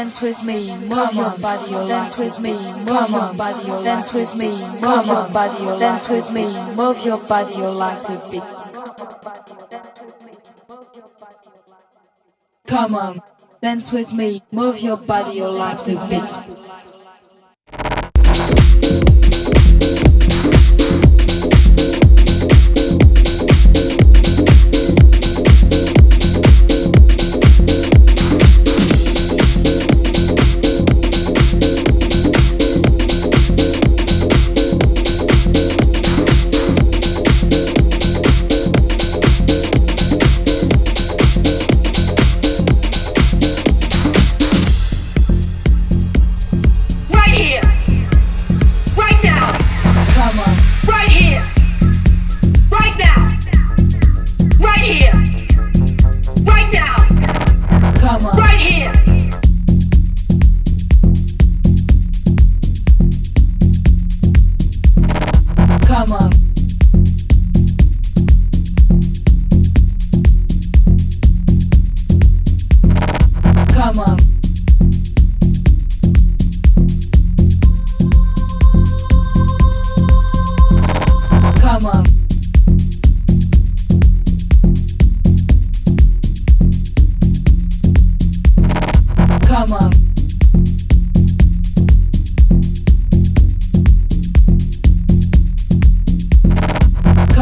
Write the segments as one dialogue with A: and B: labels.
A: dance with me, move your body, your dance with me, move your body, your dance with me, move your body, your dance with me, move your body, your legs a bit. Come on, dance with me, move your body, your legs a bit.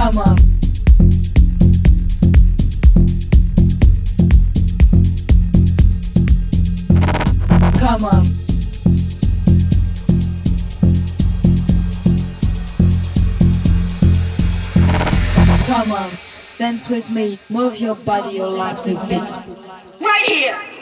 A: Come on. Come on. Come on. Dance with me. Move your body, your legs a bit.
B: Right here.